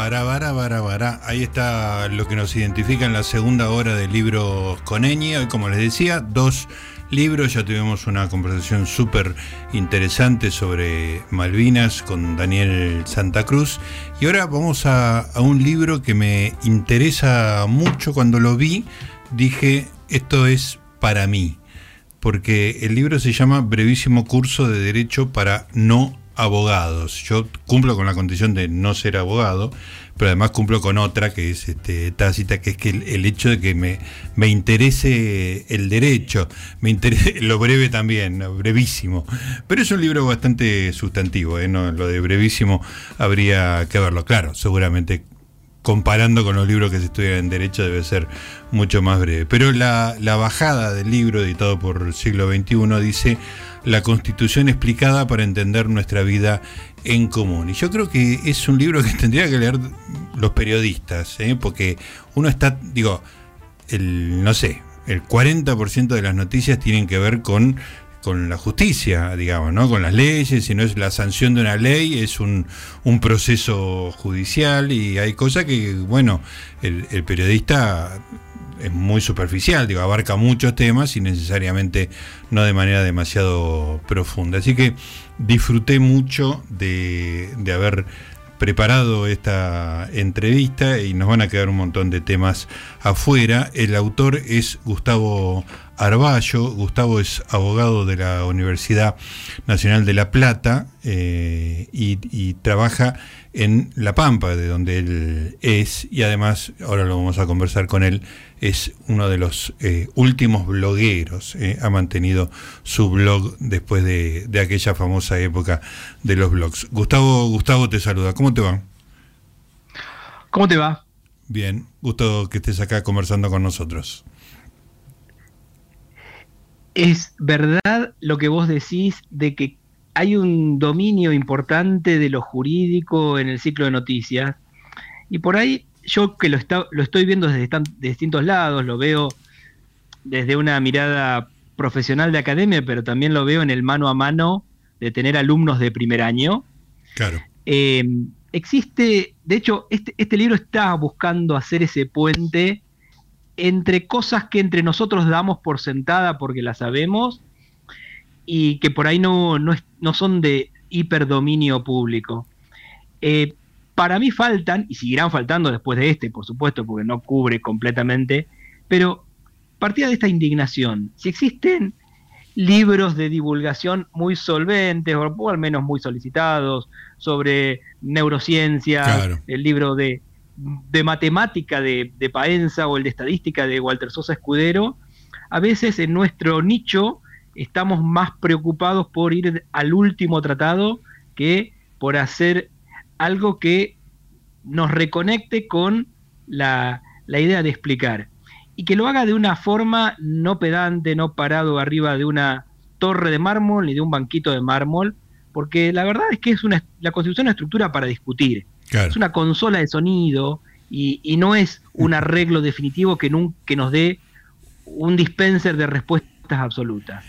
Para, para, para, para. Ahí está lo que nos identifica en la segunda hora del libro con Hoy, como les decía, dos libros. Ya tuvimos una conversación súper interesante sobre Malvinas con Daniel Santa Cruz. Y ahora vamos a un libro que me interesa mucho. Cuando lo vi, dije, esto es para mí. Porque el libro se llama Brevísimo Curso de Derecho para No abogados. Yo cumplo con la condición de no ser abogado, pero además cumplo con otra que es este, tácita, que es que el, hecho de que me, me, interese el derecho, me interese lo breve también, brevísimo. Pero es un libro bastante sustantivo, ¿eh? no, lo de brevísimo habría que verlo. Claro, seguramente comparando con los libros que se estudian en Derecho debe ser mucho más breve. Pero la, la bajada del libro editado por siglo XXI dice la Constitución explicada para entender nuestra vida en común. Y yo creo que es un libro que tendría que leer los periodistas, ¿eh? porque uno está, digo, el, no sé, el 40% de las noticias tienen que ver con con la justicia, digamos, ¿no? Con las leyes, si no es la sanción de una ley, es un, un proceso judicial y hay cosas que, bueno, el, el periodista es muy superficial, digo, abarca muchos temas y necesariamente no de manera demasiado profunda. Así que disfruté mucho de, de haber preparado esta entrevista y nos van a quedar un montón de temas afuera. El autor es Gustavo Arballo. Gustavo es abogado de la Universidad Nacional de La Plata eh, y, trabaja en La Pampa, de donde él es, y además, ahora lo vamos a conversar con él, es uno de los eh, últimos blogueros. Eh, ha mantenido su blog después de, de, aquella famosa época de los blogs. Gustavo, Gustavo te saluda. ¿Cómo te va? ¿Cómo te va? Bien, gusto que estés acá conversando con nosotros es verdad lo que vos decís de que hay un dominio importante de lo jurídico en el ciclo de noticias. Y por ahí yo que lo, lo estoy viendo desde distintos lados, lo veo desde una mirada profesional de academia, pero también lo veo en el mano a mano de tener alumnos de primer año. Claro. Eh, existe, de hecho, este, este libro está buscando hacer ese puente entre cosas que entre nosotros damos por sentada porque las sabemos y que por ahí no, no, son de hiperdominio público. Eh, para mí faltan, y seguirán faltando después de este, por supuesto, porque no cubre completamente, pero partida de esta indignación, si existen libros de divulgación muy solventes, o, al menos muy solicitados, sobre neurociencia, el libro de de matemática de, de, Paenza o el de estadística de Walter Sosa Escudero, a veces en nuestro nicho estamos más preocupados por ir al último tratado que por hacer algo que nos reconecte con la, la idea de explicar. Y que lo haga de una forma no pedante, no parado arriba de una torre de mármol ni de un banquito de mármol, porque la verdad es que es una, la Constitución es una estructura para discutir. Es una consola de sonido y, no es un arreglo definitivo que, que nos dé un dispenser de absolutas.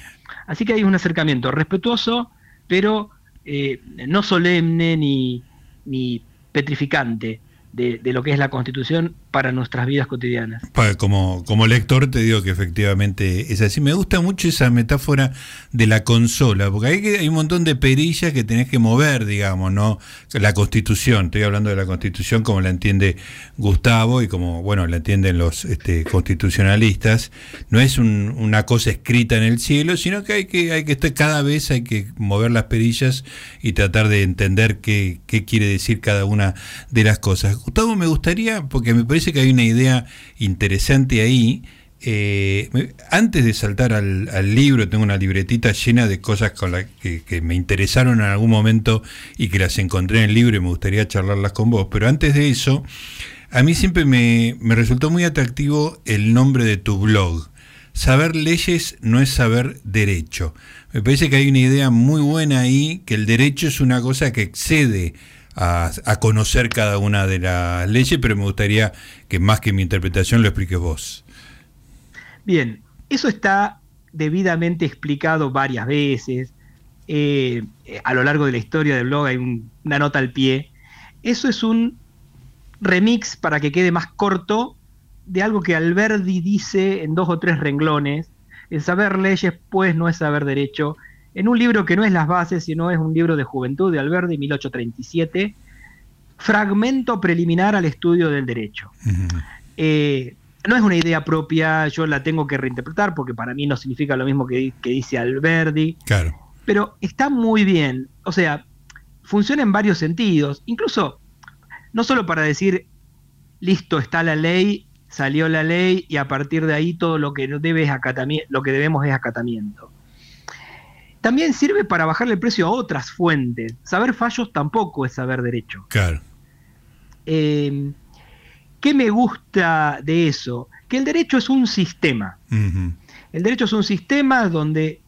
Así que hay un acercamiento respetuoso, pero eh, no solemne ni, ni petrificante de, lo que es la Constitución para nuestras vidas cotidianas. Como, como lector te digo que efectivamente es así. Me gusta mucho esa metáfora de la consola, porque hay, hay un montón de perillas que tenés que mover, digamos, ¿no? La Constitución, estoy hablando de la Constitución como la entiende Gustavo y como, bueno, la entienden los este, constitucionalistas. No es una cosa escrita en el cielo, sino que hay que, hay que estar, cada vez hay que mover las perillas y tratar de entender qué, qué quiere decir cada una de las cosas. Gustavo, me gustaría, porque me parece que hay una idea interesante ahí. Eh, antes de saltar al, libro, tengo una libretita llena de cosas con las que, me interesaron en algún momento y que las encontré en el libro y me gustaría charlarlas con vos. Pero antes de eso, a mí siempre me, me resultó muy atractivo el nombre de tu blog. Saber leyes no es saber derecho. Me parece que hay una idea muy buena ahí, que el derecho es una cosa que excede a, conocer cada una de las leyes, pero me gustaría que más que mi interpretación lo expliques vos. Bien, eso está debidamente explicado varias veces. Eh, a lo largo de la historia del blog hay una nota al pie. Eso es un remix para que quede más corto de algo que Alberdi dice en dos o tres renglones. El saber leyes, pues, no es saber derecho. En un libro que no es Las Bases, sino es un libro de juventud de Alberdi, 1837, fragmento preliminar al estudio del derecho. Eh, no es una idea propia, yo la tengo que reinterpretar porque para mí no significa lo mismo que, que dice Alberdi. Claro. Pero está muy bien. O sea, funciona en varios sentidos. Incluso, no solo para decir, listo, está la ley, salió la ley y a partir de ahí todo lo que, debe es lo que debemos es acatamiento. También sirve para bajarle el precio a otras fuentes. Saber fallos tampoco es saber derecho. Claro. Eh, ¿Qué me gusta de eso? Que el derecho es un sistema. El derecho es un sistema donde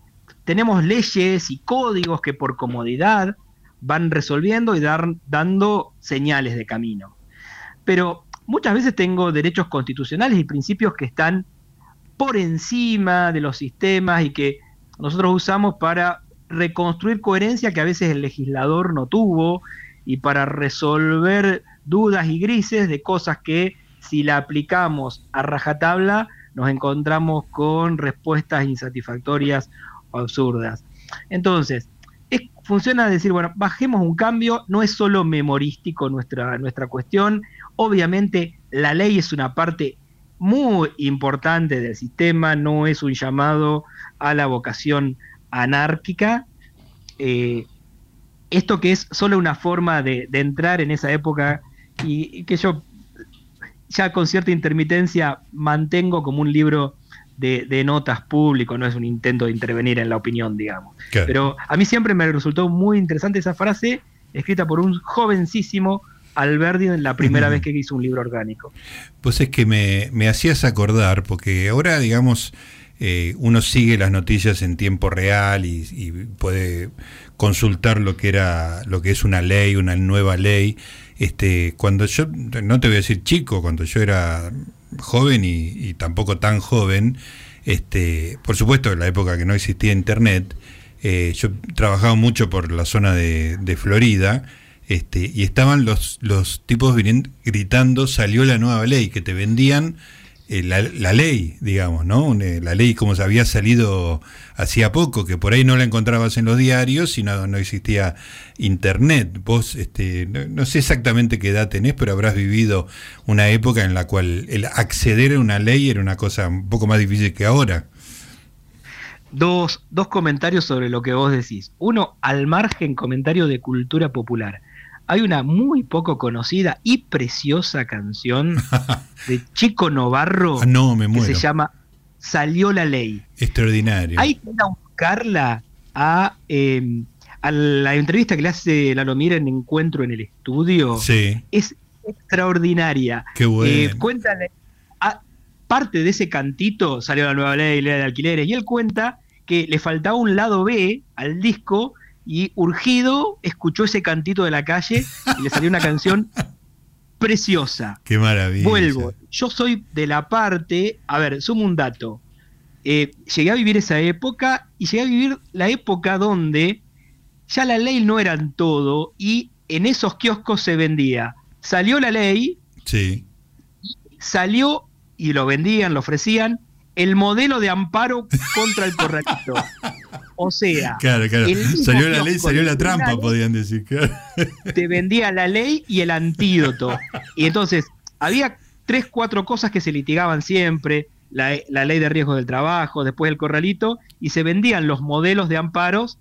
tenemos leyes y códigos que por comodidad van resolviendo y dar, dando señales de camino. Pero muchas veces tengo derechos constitucionales y principios que están por encima de los sistemas y que nosotros usamos para reconstruir coherencia que a veces el legislador no tuvo y para resolver dudas y grises de cosas que si la aplicamos a rajatabla nos encontramos con respuestas insatisfactorias o absurdas. Entonces, funciona decir, bueno, bajemos un cambio, no es solo memorístico nuestra, nuestra cuestión, obviamente la ley es una parte muy importante del sistema, no es un llamado a la vocación anárquica. Eh, esto que es solo una forma de, entrar en esa época y, que yo ya con cierta intermitencia mantengo como un libro de, notas público, no es un intento de intervenir en la opinión, digamos. Pero a mí siempre me resultó muy interesante esa frase, escrita por un jovencísimo Alberdi en la primera vez que hizo un libro orgánico. Pues es que me, hacías acordar, porque ahora, digamos, eh, uno sigue las noticias en tiempo real y, y, puede consultar lo que era, lo que es una ley, una nueva ley. Este, cuando yo, no te voy a decir chico, cuando yo era joven y, tampoco tan joven, este, por supuesto en la época que no existía internet, eh, yo trabajaba mucho por la zona de, Florida, este, y estaban los, los tipos gritando, salió la nueva ley, que te vendían eh, la, ley, digamos, ¿no? Eh, la ley como se había salido hacía poco, que por ahí no la encontrabas en los diarios y no, no existía internet. Vos, este, no, sé exactamente qué edad tenés, pero habrás vivido una época en la cual el acceder a una ley era una cosa un poco más difícil que ahora. Dos, dos comentarios sobre lo que vos decís. Uno, al margen comentario de cultura popular hay una muy poco conocida y preciosa canción de Chico Novarro ah, no, me que se llama Salió la ley. Extraordinario. Hay que ir a buscarla a, em, a la entrevista que le hace la Mira en Encuentro en el Estudio. Sí. Es extraordinaria. Qué bueno. Eh, cuéntale, parte de ese cantito salió la nueva ley, ley de alquileres, y él cuenta que le faltaba un lado B al disco y urgido escuchó ese cantito de la calle y le salió una canción preciosa. Qué maravilla. Vuelvo. Yo soy de la parte, a ver, sumo un dato. Eh, llegué a vivir esa época y llegué a vivir la época donde ya la ley no era todo y en esos kioscos se vendía. Salió la ley, sí. salió y lo vendían, lo ofrecían, el modelo de amparo contra el corralito. O sea, salió la ley, salió la trampa, podían decir. Te vendía la ley y el antídoto. Y entonces, había tres, cuatro cosas que se litigaban siempre. La, la ley de riesgo del trabajo, después el corralito, y se vendían los modelos de amparos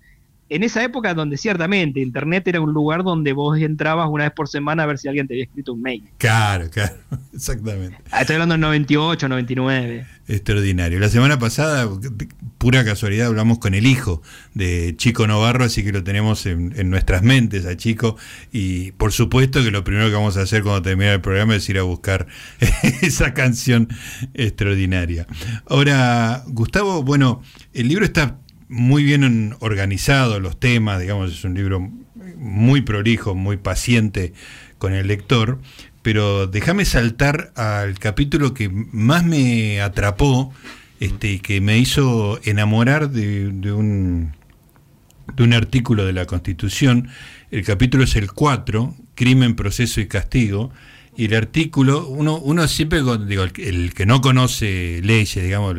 en esa época donde ciertamente Internet era un lugar donde vos entrabas una vez por semana a ver si alguien te había escrito un mail. Claro, claro, exactamente. Ah, estoy hablando del 98, 99. Extraordinario. La semana pasada, pura casualidad, hablamos con el hijo de Chico Novarro, así que lo tenemos en, nuestras mentes a Chico. Y por supuesto que lo primero que vamos a hacer cuando termine el programa es ir a buscar esa canción extraordinaria. Ahora, Gustavo, bueno, el libro está muy bien organizado los temas, digamos, es un libro muy prolijo, muy paciente con el lector, pero déjame saltar al capítulo que más me atrapó este, que me hizo enamorar de, un, de un artículo de la Constitución. El capítulo es el 4, Crimen, Proceso y Castigo, y el artículo, uno, uno siempre, digo, el, que no conoce leyes, digamos,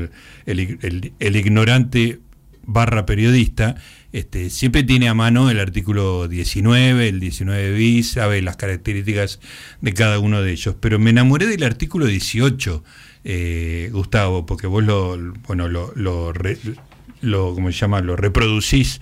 el, el, ignorante barra periodista, este, siempre tiene a mano el artículo 19, el 19 bis, sabe las características de cada uno de ellos. Pero me enamoré del artículo 18, eh, Gustavo, porque vos lo, bueno, lo, lo, lo, ¿cómo se llama? lo reproducís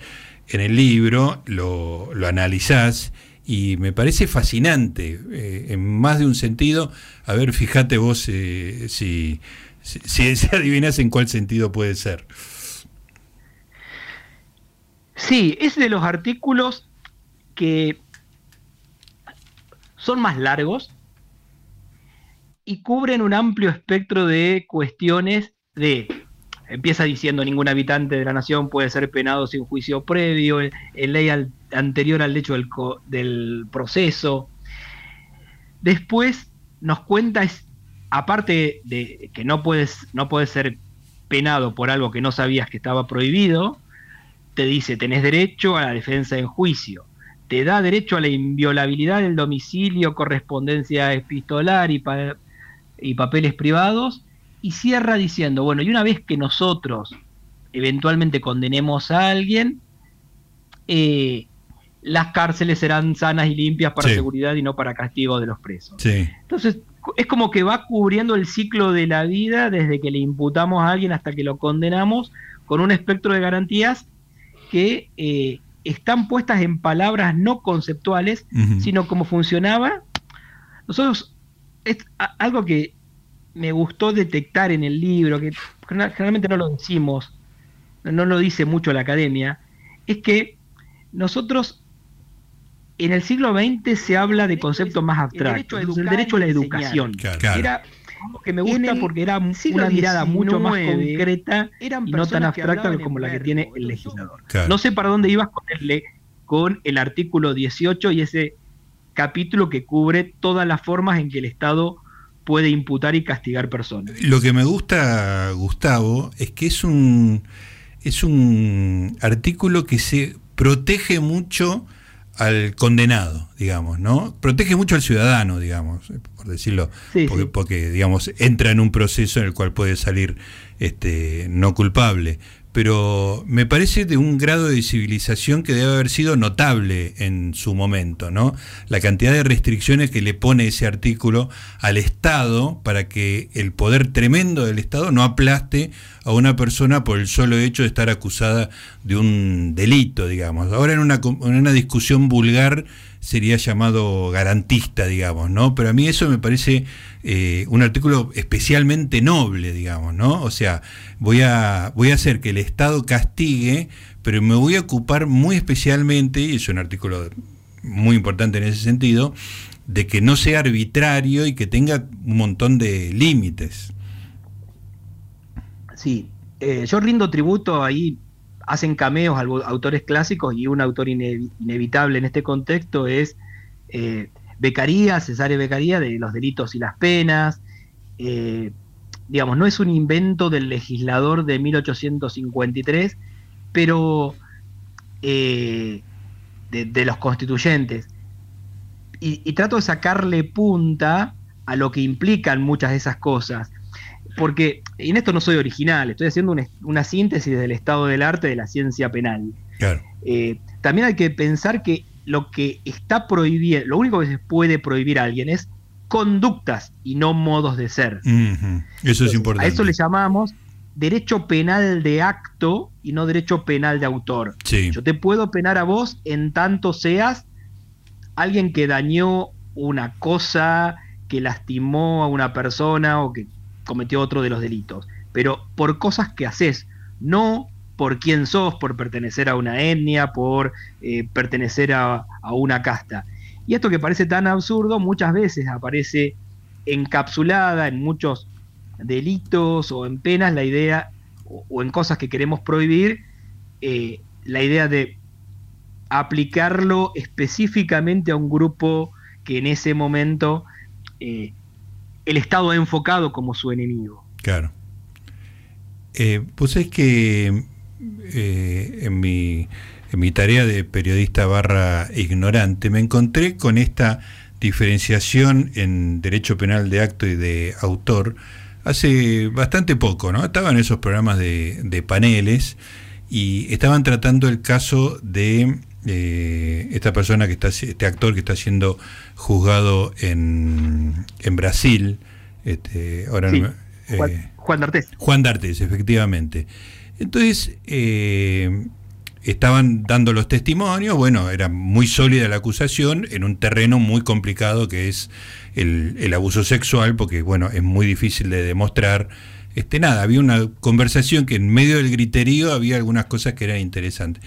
en el libro, lo, lo analizás y me parece fascinante, eh, en más de un sentido. A ver, fíjate vos eh, si, si, si, adivinas en cuál sentido puede ser. Sí, es de los artículos que son más largos y cubren un amplio espectro de cuestiones de empieza diciendo ningún habitante de la nación puede ser penado sin juicio previo, en ley anterior al hecho del, proceso. Después nos cuenta, es, aparte de que no puedes, no puedes ser penado por algo que no sabías que estaba prohibido, te dice, tenés derecho a la defensa en juicio, te da derecho a la inviolabilidad del domicilio, correspondencia epistolar y, y papeles privados, y cierra diciendo, bueno, y una vez que nosotros eventualmente condenemos a alguien, eh, las cárceles serán sanas y limpias para seguridad y no para castigo de los presos. Entonces, es como que va cubriendo el ciclo de la vida desde que le imputamos a alguien hasta que lo condenamos, con un espectro de garantías que eh, están puestas en palabras no conceptuales, sino como funcionaba. Nosotros, es algo que me gustó detectar en el libro, que generalmente no lo decimos, no lo dice mucho la academia, es que nosotros en el siglo XX se habla de conceptos más abstractos. El derecho a, la educación. Era que me gusta porque era una mirada mucho más concreta y no tan abstracta como la que tiene el legislador. No sé para dónde ibas con el, con el artículo 18 y ese capítulo que cubre todas las formas en que el Estado puede imputar y castigar personas. Lo que me gusta, Gustavo, es que es un, es un artículo que se protege mucho al condenado, digamos, ¿no? Protege mucho al ciudadano, digamos, por decirlo, porque, porque, digamos, entra en un proceso en el cual puede salir este, no culpable pero me parece de un grado de civilización que debe haber sido notable en su momento, ¿no? La cantidad de restricciones que le pone ese artículo al Estado para que el poder tremendo del Estado no aplaste a una persona por el solo hecho de estar acusada de un delito, digamos. Ahora en una, en una discusión vulgar sería llamado garantista, digamos, ¿no? Pero a mí eso me parece eh, un artículo especialmente noble, digamos, ¿no? O sea, voy a, voy a hacer que el Estado castigue, pero me voy a ocupar muy especialmente, y es un artículo muy importante en ese sentido, de que no sea arbitrario y que tenga un montón de límites. Sí, eh, yo rindo tributo ahí hacen cameos autores clásicos y un autor inevitable en este contexto es eh, Becaría, Cesario Becaría, de los delitos y las penas. Eh, digamos, no es un invento del legislador de 1853, pero eh, de, los constituyentes. y, trato de sacarle punta a lo que implican muchas de esas cosas porque, en esto no soy original, estoy haciendo una, síntesis del estado del arte de la ciencia penal. Eh, también hay que pensar que lo que está prohibido, lo único que se puede prohibir a alguien es conductas y no modos de ser. Eso es importante. A eso le llamamos derecho penal de acto y no derecho penal de autor. Yo te puedo penar a vos en tanto seas alguien que dañó una cosa, que lastimó a una persona o que cometió otro de los delitos, pero por cosas que haces, no por quién sos, por pertenecer a una etnia, por eh, pertenecer a, una casta. Y esto que parece tan absurdo, muchas veces aparece encapsulada en muchos delitos o en penas la idea, o, en cosas que queremos prohibir, eh, la idea de aplicarlo específicamente a un grupo que en ese momento eh, el Estado ha enfocado como su enemigo. Claro. Eh, pues es que eh, en, mi, en mi tarea de periodista barra ignorante me encontré con esta diferenciación en derecho penal de acto y de autor hace bastante poco, ¿no? Estaban esos programas de, paneles y estaban tratando el caso de eh, esta persona que está, este actor que está siendo juzgado en, en Brasil. Este, ahora eh, Juan, D'Artes. Juan D'Artes, efectivamente. Entonces, eh, estaban dando los testimonios, bueno, era muy sólida la acusación en un terreno muy complicado que es el, abuso sexual, porque bueno, es muy difícil de demostrar. Este, nada, había una conversación que en medio del griterío había algunas cosas que eran interesantes.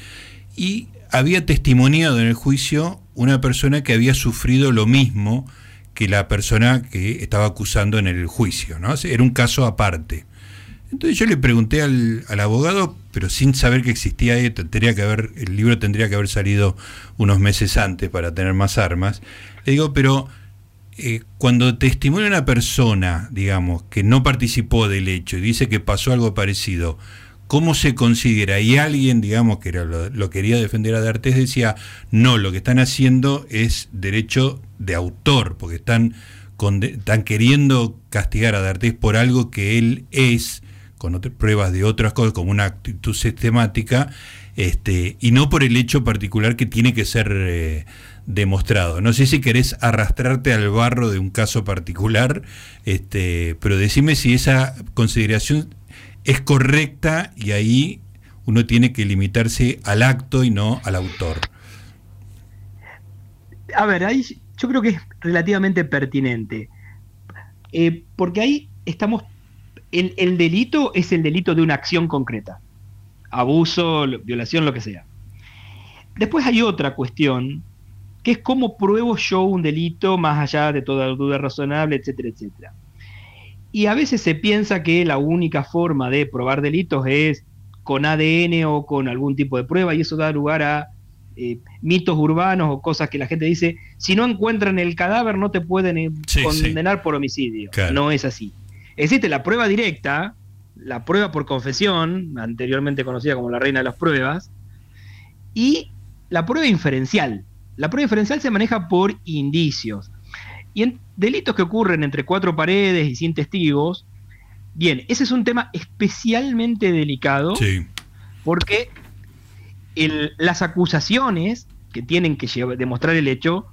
Y había testimoniado en el juicio una persona que había sufrido lo mismo que la persona que estaba acusando en el juicio, ¿no? Era un caso aparte. Entonces yo le pregunté al, abogado, pero sin saber que existía tendría que haber, el libro tendría que haber salido unos meses antes para tener más armas. Le digo, pero eh, cuando testimonia una persona, digamos, que no participó del hecho y dice que pasó algo parecido, ¿cómo se considera? Y alguien, digamos, que era lo, quería defender a D'Artes, decía, no, lo que están haciendo es derecho de autor, porque están, están queriendo castigar a D'Artes por algo que él es con pruebas de otras cosas, como una actitud sistemática, este, y no por el hecho particular que tiene que ser eh, demostrado. No sé si querés arrastrarte al barro de un caso particular, este, pero decime si esa consideración es correcta y ahí uno tiene que limitarse al acto y no al autor. A ver, ahí yo creo que es relativamente pertinente, eh, porque ahí estamos el, delito es el delito de una acción concreta. Abuso, violación, lo que sea. Después hay otra cuestión, que es cómo pruebo yo un delito más allá de toda duda razonable, etcétera, etcétera. Y a veces se piensa que la única forma de probar delitos es con ADN o con algún tipo de prueba, y eso da lugar a eh, mitos urbanos o cosas que la gente dice, si no encuentran el cadáver no te pueden eh, condenar por homicidio. No es así. Existe la prueba directa, la prueba por confesión, anteriormente conocida como la reina de las pruebas, y la prueba inferencial. La prueba inferencial se maneja por indicios. Y en delitos que ocurren entre cuatro paredes y sin testigos, bien, ese es un tema especialmente delicado porque las acusaciones que tienen que demostrar el hecho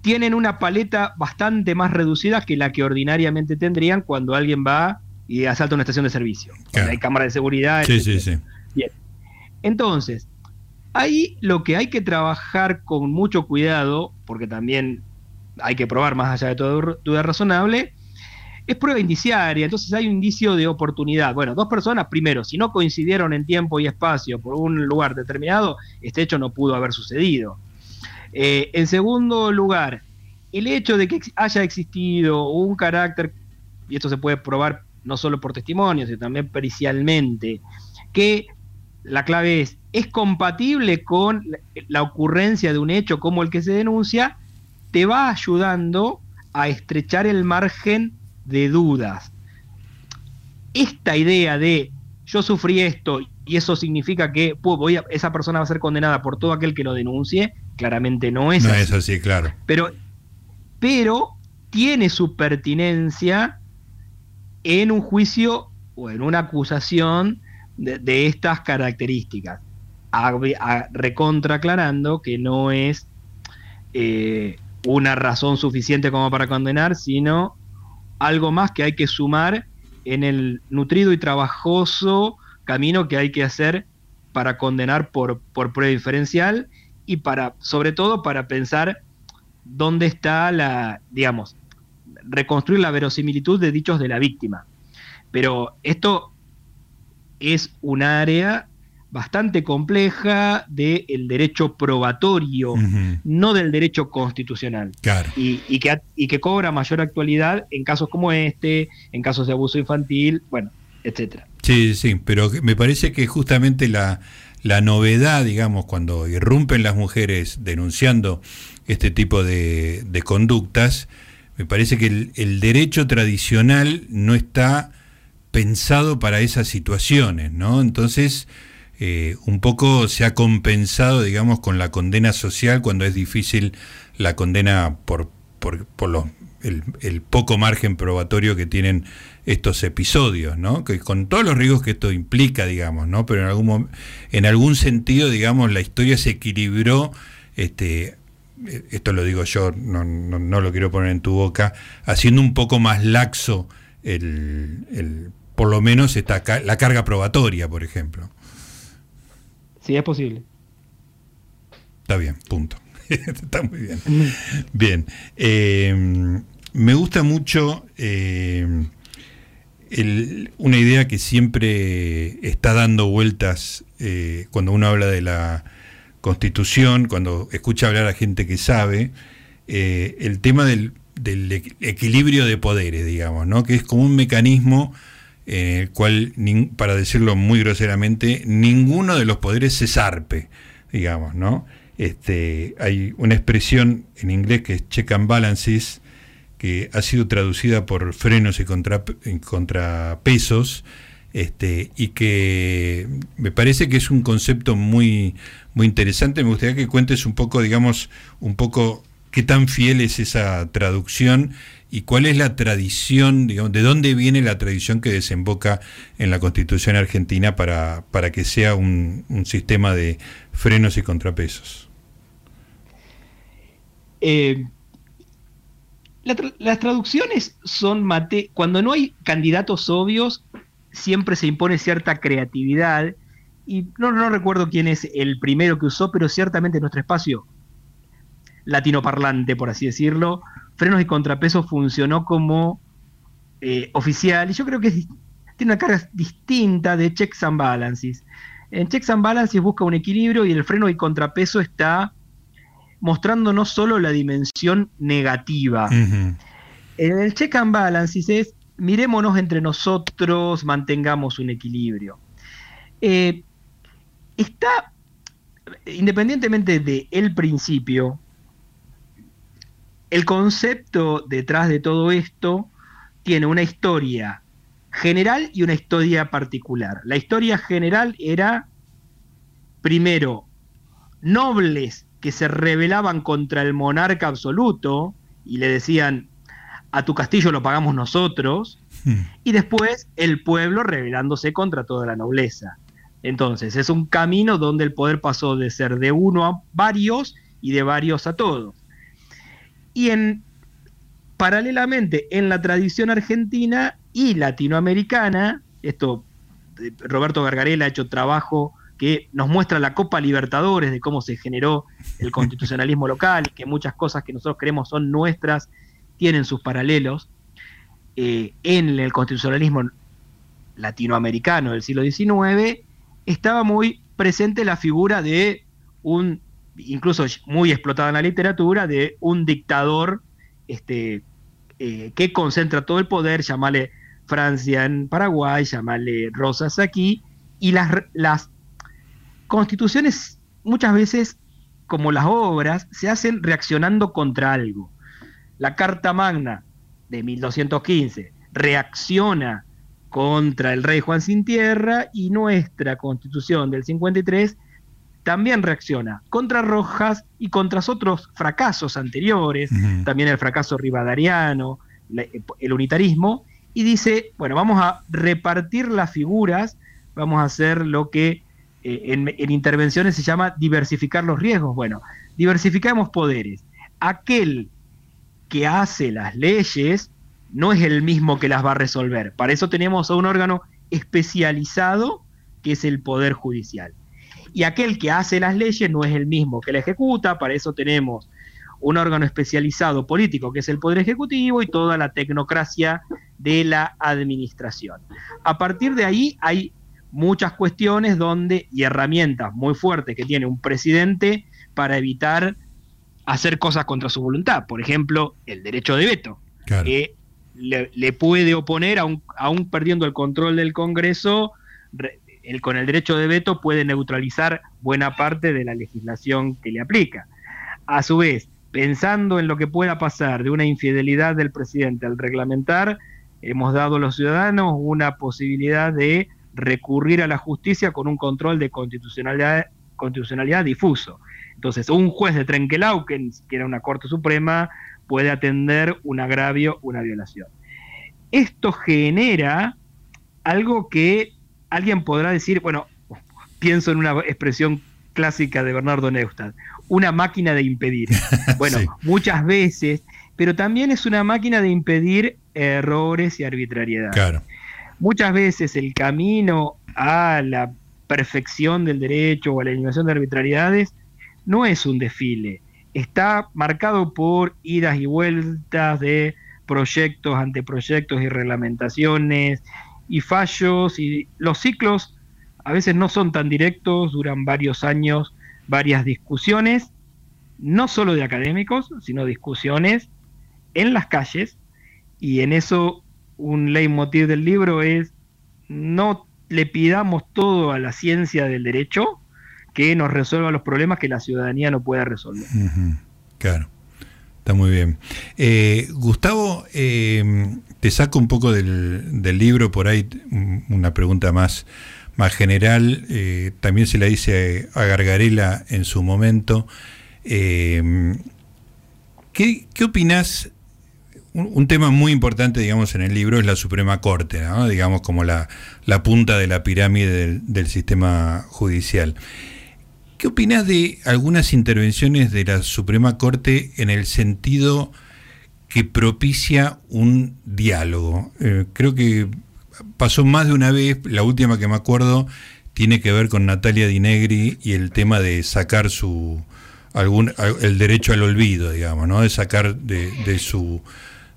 tienen una paleta bastante más reducida que la que ordinariamente tendrían cuando alguien va y asalta una estación de servicio. Hay cámaras de seguridad. Sí, sí, sí. Bien. Entonces, ahí lo que hay que trabajar con mucho cuidado, porque también hay que probar más allá de toda duda razonable, es prueba indiciaria, entonces hay un indicio de oportunidad. Bueno, dos personas, primero, si no coincidieron en tiempo y espacio por un lugar determinado, este hecho no pudo haber sucedido. Eh, en segundo lugar, el hecho de que haya existido un carácter, y esto se puede probar no solo por testimonios, sino también pericialmente, que la clave es, es compatible con la ocurrencia de un hecho como el que se denuncia, te va ayudando a estrechar el margen de dudas. Esta idea de yo sufrí esto y eso significa que voy esa persona va a ser condenada por todo aquel que lo denuncie, claramente no es no así. es así, claro. Pero, pero tiene su pertinencia en un juicio o en una acusación de, estas características, recontra aclarando que no es eh, una razón suficiente como para condenar, sino algo más que hay que sumar en el nutrido y trabajoso camino que hay que hacer para condenar por, por prueba diferencial y para, sobre todo, para pensar dónde está la, digamos, reconstruir la verosimilitud de dichos de la víctima. Pero esto es un área bastante compleja del derecho probatorio, no del derecho constitucional. Y, y, que, y que cobra mayor actualidad en casos como este, en casos de abuso infantil, bueno, etcétera. Sí, sí, pero me parece que justamente la, la novedad, digamos, cuando irrumpen las mujeres denunciando este tipo de, conductas, me parece que el, derecho tradicional no está pensado para esas situaciones, ¿no? Entonces, eh, un poco se ha compensado, digamos, con la condena social cuando es difícil la condena por, por, el, poco margen probatorio que tienen estos episodios, ¿no? Que con todos los riesgos que esto implica, digamos, ¿no? Pero en algún, en algún sentido, digamos, la historia se equilibró, este, esto lo digo yo, no, no, lo quiero poner en tu boca, haciendo un poco más laxo el, el por lo menos esta, la carga probatoria, por ejemplo. Sí, es posible. Está bien, punto. Está muy bien. Bien. Eh, me gusta mucho eh, una idea que siempre está dando vueltas eh, cuando uno habla de la constitución, cuando escucha hablar a gente que sabe, el tema del, del, equilibrio de poderes, digamos, ¿no? que es como un mecanismo en el cual, para decirlo muy groseramente, ninguno de los poderes se zarpe, digamos, ¿no? Este, hay una expresión en inglés que es check and balances, que ha sido traducida por frenos y contrapesos, este, y que me parece que es un concepto muy, muy interesante. Me gustaría que cuentes un poco, digamos, un poco qué tan fiel es esa traducción y cuál es la tradición, de dónde viene la tradición que desemboca en la Constitución argentina para, para que sea un, sistema de frenos y contrapesos. Eh, las traducciones son mate cuando no hay candidatos obvios siempre se impone cierta creatividad y no, no recuerdo quién es el primero que usó pero ciertamente en nuestro espacio latinoparlante por así decirlo frenos y contrapesos funcionó como eh, oficial y yo creo que tiene una carga distinta de checks and balances. En checks and balances busca un equilibrio y el freno y contrapeso está mostrando no solo la dimensión negativa. En el check and balances es mirémonos entre nosotros, mantengamos un equilibrio. Eh, está, independientemente del el principio, el concepto detrás de todo esto tiene una historia general y una historia particular. La historia general era, primero, nobles que se rebelaban contra el monarca absoluto y le decían, a tu castillo lo pagamos nosotros, hmm. y después el pueblo rebelándose contra toda la nobleza. Entonces, es un camino donde el poder pasó de ser de uno a varios y de varios a todos. Y en, paralelamente en la tradición argentina y latinoamericana, esto eh, Roberto Gargarela ha hecho trabajo que nos muestra la Copa Libertadores de cómo se generó el constitucionalismo local y que muchas cosas que nosotros creemos son nuestras tienen sus paralelos eh, en el constitucionalismo latinoamericano del siglo XIX, estaba muy presente la figura de un incluso muy explotada en la literatura, de un dictador este, eh, que concentra todo el poder, llamale Francia en Paraguay, llamale Rosas aquí, y las, las constituciones muchas veces, como las obras, se hacen reaccionando contra algo. La Carta Magna de 1215 reacciona contra el rey Juan Sin Tierra y nuestra constitución del 53 también reacciona contra Rojas y contra otros fracasos anteriores, también el fracaso rivadariano, el unitarismo, y dice, bueno, vamos a repartir las figuras, vamos a hacer lo que eh, en, en, intervenciones se llama diversificar los riesgos. Bueno, diversificamos poderes. Aquel que hace las leyes no es el mismo que las va a resolver. Para eso tenemos a un órgano especializado que es el Poder Judicial y aquel que hace las leyes no es el mismo que la ejecuta, para eso tenemos un órgano especializado político que es el Poder Ejecutivo y toda la tecnocracia de la administración. A partir de ahí hay muchas cuestiones donde y herramientas muy fuertes que tiene un presidente para evitar hacer cosas contra su voluntad. Por ejemplo, el derecho de veto, que le, puede oponer, aún, aún perdiendo el control del Congreso, con el derecho de veto puede neutralizar buena parte de la legislación que le aplica. A su vez, pensando en lo que pueda pasar de una infidelidad del presidente al reglamentar, hemos dado a los ciudadanos una posibilidad de recurrir a la justicia con un control de constitucionalidad, constitucionalidad difuso. Entonces, un juez de Trenquelau, que siquiera una Corte Suprema, puede atender un agravio, una violación. Esto genera algo que alguien podrá decir, bueno, pienso en una expresión clásica de Bernardo Neustadt, una máquina de impedir. Bueno, muchas veces, pero también es una máquina de impedir errores y arbitrariedad. Claro. Muchas veces el camino a la perfección del derecho o a la eliminación de arbitrariedades no es un desfile, está marcado por idas y vueltas de proyectos, anteproyectos y reglamentaciones y fallos y los ciclos a veces no son tan directos, duran varios años, varias discusiones, no solo de académicos, sino discusiones en las calles y en eso un leitmotiv del libro es no le pidamos todo a la ciencia del derecho que nos resuelva los problemas que la ciudadanía no pueda resolver. Claro, está muy bien. Eh, Gustavo, eh, te saco un poco del, libro, por ahí una pregunta más, más general, eh, también se la dice a Gargarela en su momento. ¿qué, ¿Qué opinás un, tema muy importante, digamos, en el libro es la Suprema Corte, digamos, como la, punta de la pirámide del, sistema judicial. ¿Qué opinas de algunas intervenciones de la Suprema Corte en el sentido que propicia un diálogo? Eh, creo que pasó más de una vez, la última que me acuerdo tiene que ver con Natalia Dinegri y el tema de sacar su algún el derecho al olvido, digamos, ¿no? De sacar de su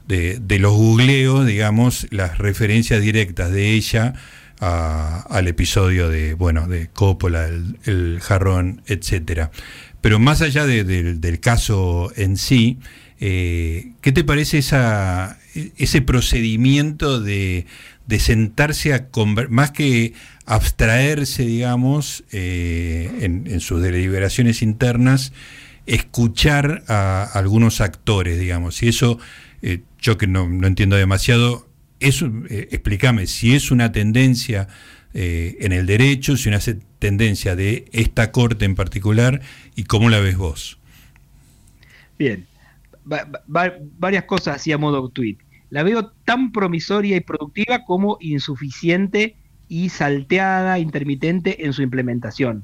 de, los googleos, digamos, las referencias directas de ella al episodio de, bueno, de Coppola, el, jarrón, etcétera. Pero más allá del caso en sí, eh, ¿qué te parece esa, ese procedimiento de, sentarse a conversar, más que abstraerse, digamos, eh, en, sus deliberaciones internas, escuchar a algunos actores, digamos, y eso eh, yo que no, entiendo demasiado, eso, eh, explícame si es una tendencia eh, en el derecho, si una tendencia de esta corte en particular y cómo la ves vos. Bien, varias cosas así a modo tweet. La veo tan promisoria y productiva como insuficiente y salteada, intermitente en su implementación.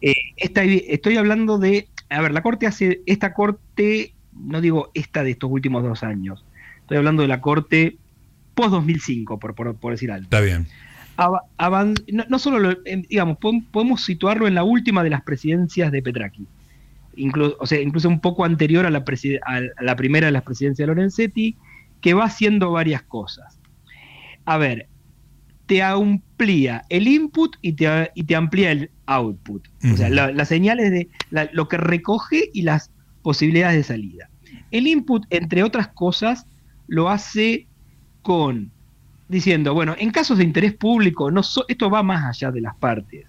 estoy hablando de, a ver, la corte hace, esta corte no digo esta de estos últimos dos años, estoy hablando de la corte post-2005, por, por, decir algo. Está bien. no, solo, digamos, podemos situarlo en la última de las presidencias de Petraki, o sea, incluso un poco anterior a la, a la primera de las presidencias de Lorenzetti, que va haciendo varias cosas. A ver, te amplía el input y te, y te amplía el output. O sea, las señales de lo que recoge y las posibilidades de salida. El input, entre otras cosas, lo hace con diciendo, bueno, en casos de interés público, no esto va más allá de las partes.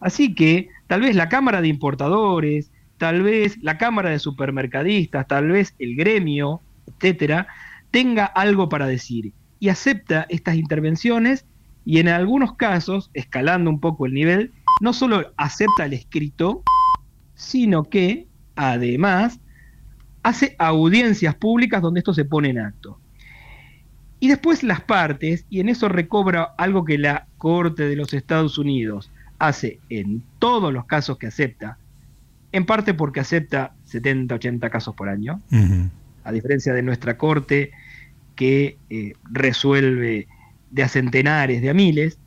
Así que tal vez la Cámara de Importadores, tal vez la Cámara de Supermercadistas, tal vez el gremio, etcétera, tenga algo para decir y acepta estas intervenciones y en algunos casos, escalando un poco el nivel, no solo acepta el escrito, sino que además, hace audiencias públicas donde esto se pone en acto. Y después las partes, y en eso recobra algo que la Corte de los Estados Unidos hace en todos los casos que acepta, en parte porque acepta 70, 80 casos por año, a diferencia de nuestra Corte que eh, resuelve de a centenares, de a miles,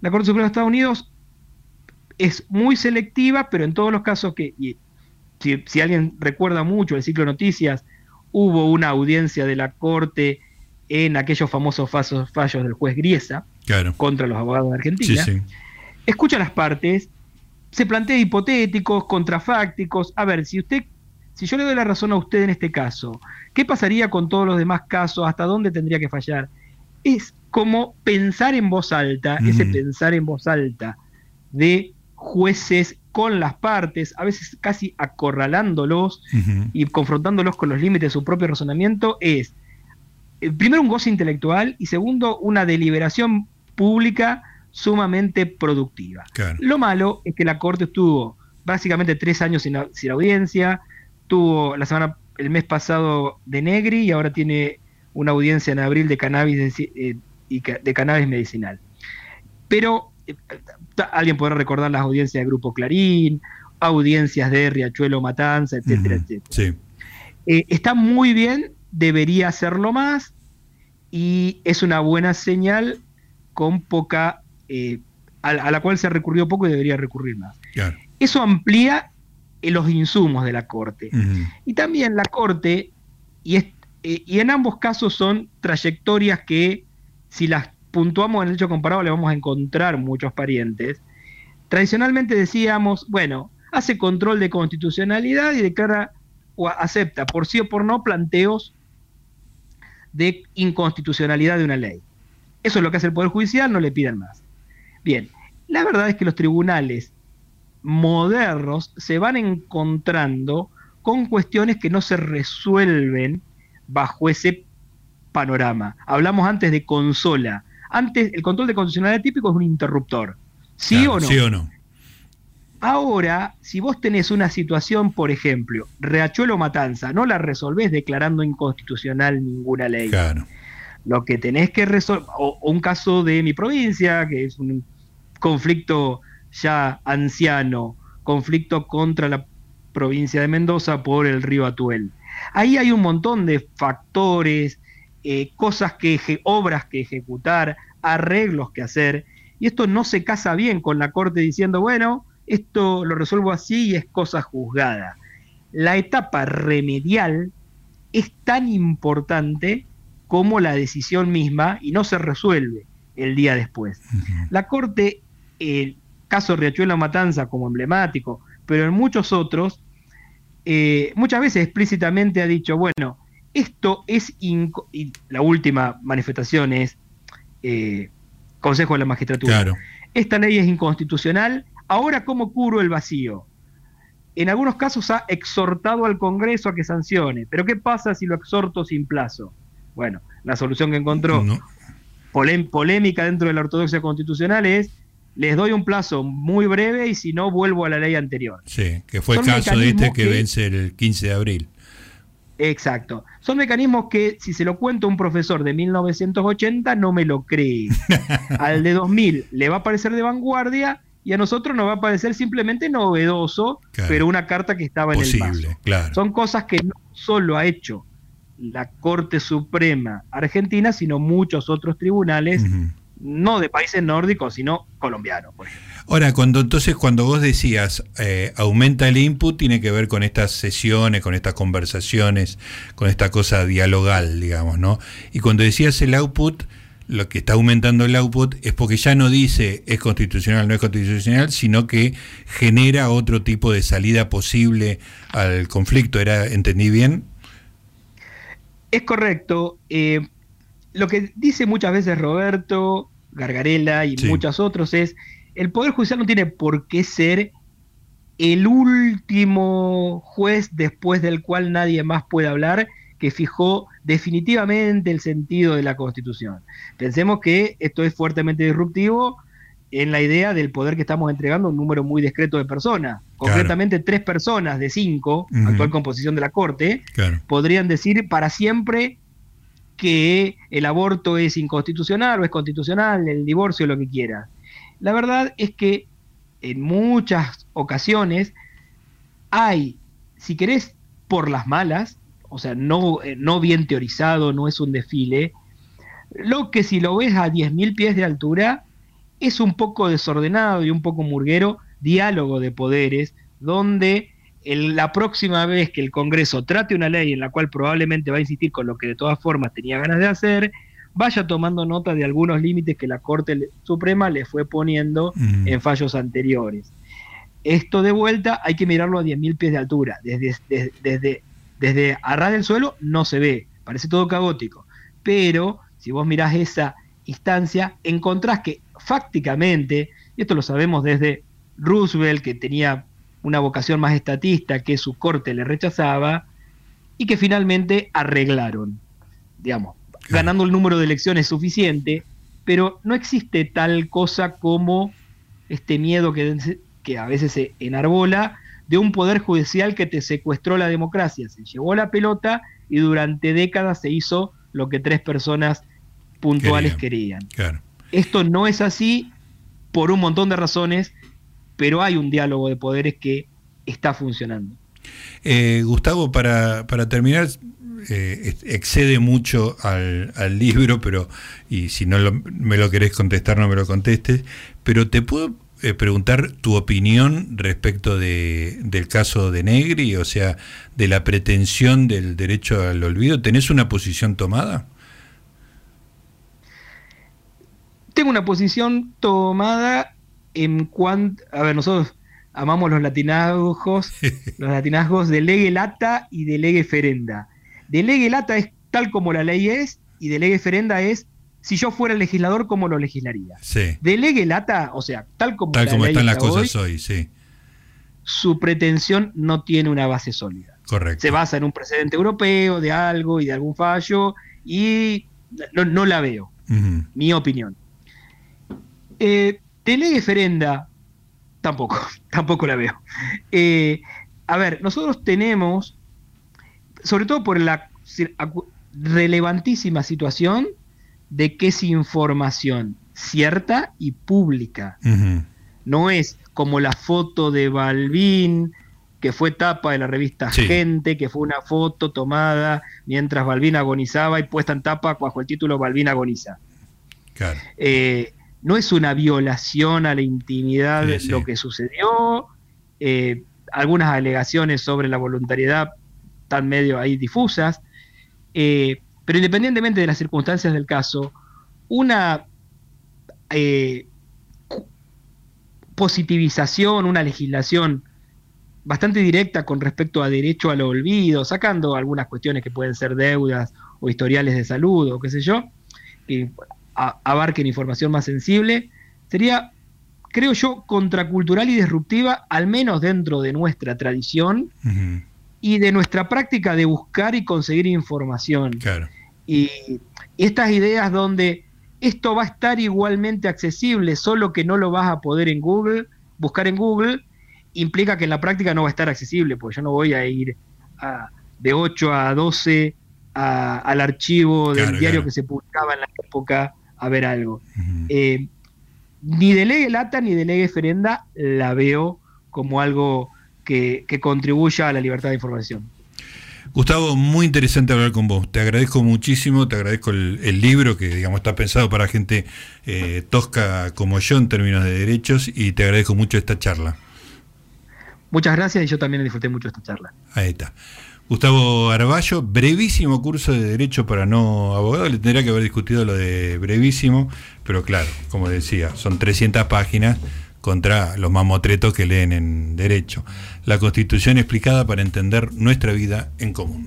la Corte Suprema de Estados Unidos es muy selectiva, pero en todos los casos que, si, alguien recuerda mucho el ciclo de noticias, hubo una audiencia de la Corte en aquellos famosos fallos, del juez Griesa contra los abogados de Argentina. Escucha las partes, se plantea hipotéticos, contrafácticos. A ver, si usted, si yo le doy la razón a usted en este caso, ¿qué pasaría con todos los demás casos? ¿Hasta dónde tendría que fallar? Es como pensar en voz alta, ese pensar en voz alta de jueces con las partes, a veces casi acorralándolos y confrontándolos con los límites de su propio razonamiento, es eh, primero un goce intelectual y segundo una deliberación pública sumamente productiva. Lo malo es que la Corte estuvo básicamente tres años sin, audiencia, tuvo la semana, el mes pasado de Negri y ahora tiene una audiencia en abril de cannabis, eh, de cannabis medicinal. Pero eh, alguien podrá recordar las audiencias de Grupo Clarín, audiencias de Riachuelo Matanza, etcétera, etcétera. Eh, está muy bien, debería hacerlo más y es una buena señal con poca, eh, a, la cual se recurrió poco y debería recurrir más. Eso amplía eh, los insumos de la Corte. Y también la Corte, y, y en ambos casos son trayectorias que si las puntuamos en el hecho comparado le vamos a encontrar muchos parientes. Tradicionalmente decíamos, bueno, hace control de constitucionalidad y declara o acepta por sí o por no planteos de inconstitucionalidad de una ley. Eso es lo que hace el Poder Judicial, no le pidan más. Bien, la verdad es que los tribunales modernos se van encontrando con cuestiones que no se resuelven bajo ese panorama. Hablamos antes de consola. Antes, el control de constitucionalidad típico es un interruptor. ¿Sí o no? Sí o no. Ahora, si vos tenés una situación, por ejemplo, Reachuelo Matanza, no la resolvés declarando inconstitucional ninguna ley. Claro. Lo que tenés que resolver, o, un caso de mi provincia, que es un conflicto ya anciano, conflicto contra la provincia de Mendoza por el río Atuel. Ahí hay un montón de factores, eh, cosas que, obras que ejecutar, arreglos que hacer, y esto no se casa bien con la Corte diciendo, bueno, esto lo resuelvo así y es cosa juzgada. La etapa remedial es tan importante como la decisión misma y no se resuelve el día después. La Corte, el caso Riachuelo Matanza como emblemático, pero en muchos otros, eh, muchas veces explícitamente ha dicho, bueno, esto es, y la última manifestación es eh, Consejo de la Magistratura, esta ley es inconstitucional Ahora, ¿cómo curo el vacío? En algunos casos ha exhortado al Congreso a que sancione, pero ¿qué pasa si lo exhorto sin plazo? Bueno, la solución que encontró, polémica dentro de la ortodoxia constitucional, es les doy un plazo muy breve y si no, vuelvo a la ley anterior. Sí, que fue el caso de este que, vence el 15 de abril. Exacto. Son mecanismos que, si se lo cuento a un profesor de 1980, no me lo cree. Al de 2000 le va a parecer de vanguardia y a nosotros nos va a parecer simplemente novedoso, pero una carta que estaba en el mazo. Son cosas que no solo ha hecho la Corte Suprema Argentina, sino muchos otros tribunales, no de países nórdicos, sino colombianos, por ejemplo. Ahora, cuando entonces cuando vos decías eh, aumenta el input, tiene que ver con estas sesiones, con estas conversaciones, con esta cosa dialogal, digamos, ¿no? Y cuando decías el output, lo que está aumentando el output es porque ya no dice es constitucional, no es constitucional, sino que genera otro tipo de salida posible al conflicto. ¿Era, ¿Entendí bien? Es correcto. Eh, lo que dice muchas veces Roberto, Gargarela y muchos otros es, el Poder Judicial no tiene por qué ser el último juez después del cual nadie más puede hablar que fijó definitivamente el sentido de la Constitución. Pensemos que esto es fuertemente disruptivo en la idea del poder que estamos entregando a un número muy discreto de personas. Concretamente, tres personas de cinco, actual composición de la Corte, podrían decir para siempre que el aborto es inconstitucional o es constitucional, el divorcio, lo que quiera. La verdad es que en muchas ocasiones hay, si querés, por las malas, o sea, no, eh, no bien teorizado, no es un desfile, lo que si lo ves a 10.000 pies de altura es un poco desordenado y un poco murguero diálogo de poderes, donde la próxima vez que el Congreso trate una ley en la cual probablemente va a insistir con lo que de todas formas tenía ganas de hacer, vaya tomando nota de algunos límites que la Corte Suprema le fue poniendo en fallos anteriores. Esto de vuelta hay que mirarlo a 10.000 pies de altura, desde, desde desde arras del suelo no se ve, parece todo caótico. Pero si vos mirás esa instancia, encontrás que fácticamente, y esto lo sabemos desde Roosevelt, que tenía una vocación más estatista que su corte le rechazaba, y que finalmente arreglaron, digamos, ganando el número de elecciones suficiente, pero no existe tal cosa como este miedo que, que a veces se enarbola de un poder judicial que te secuestró la democracia, se llevó la pelota y durante décadas se hizo lo que tres personas puntuales querían. Esto no es así por un montón de razones, pero hay un diálogo de poderes que está funcionando. Eh, Gustavo, para, terminar, eh, excede mucho al, libro, pero, y si no me lo querés contestar, no me lo contestes, pero te puedo eh, preguntar tu opinión respecto de, del caso de Negri, o sea, de la pretensión del derecho al olvido. ¿Tenés una posición tomada? Tengo una posición tomada en cuanto... A ver, nosotros amamos los latinazgos, los latinazgos de lege lata y de lege ferenda. De lege lata es tal como la ley es y de lege ferenda es si yo fuera el legislador, ¿cómo lo legislaría? Sí. De lege lata, o sea, tal como, tal como están las cosas hoy, sí. Su pretensión no tiene una base sólida. Correcto. Se basa en un precedente europeo de algo y de algún fallo y no, la veo. Mi opinión. Eh, de lege ferenda, tampoco, tampoco la veo. Eh, a ver, nosotros tenemos, sobre todo por la relevantísima situación de que es información cierta y pública. No es como la foto de Balbín, que fue tapa de la revista Gente, que fue una foto tomada mientras Balbín agonizaba y puesta en tapa bajo el título Balbín agoniza. Eh, no es una violación a la intimidad de lo que sucedió. Eh, algunas alegaciones sobre la voluntariedad están medio ahí difusas. Eh, pero independientemente de las circunstancias del caso, una eh, positivización, una legislación bastante directa con respecto a derecho al olvido, sacando algunas cuestiones que pueden ser deudas o historiales de salud o qué sé yo, que abarquen información más sensible, sería, creo yo, contracultural y disruptiva, al menos dentro de nuestra tradición y de nuestra práctica de buscar y conseguir información. Y, estas ideas donde esto va a estar igualmente accesible, solo que no lo vas a poder en Google, buscar en Google, implica que en la práctica no va a estar accesible, porque yo no voy a ir de 8 a 12 al archivo del diario que se publicaba en la época a ver algo. Eh, ni delegue lata ni delegue ferenda la veo como algo que, contribuya a la libertad de información. Gustavo, muy interesante hablar con vos. Te agradezco muchísimo, te agradezco el, libro que digamos está pensado para gente eh, tosca como yo en términos de derechos y te agradezco mucho esta charla. Muchas gracias y yo también disfruté mucho esta charla. Ahí está. Gustavo Arballo, brevísimo curso de Derecho para no abogados. Le tendría que haber discutido lo de brevísimo, pero claro, como decía, son 300 páginas contra los mamotretos que leen en derecho. La Constitución explicada para entender nuestra vida en común.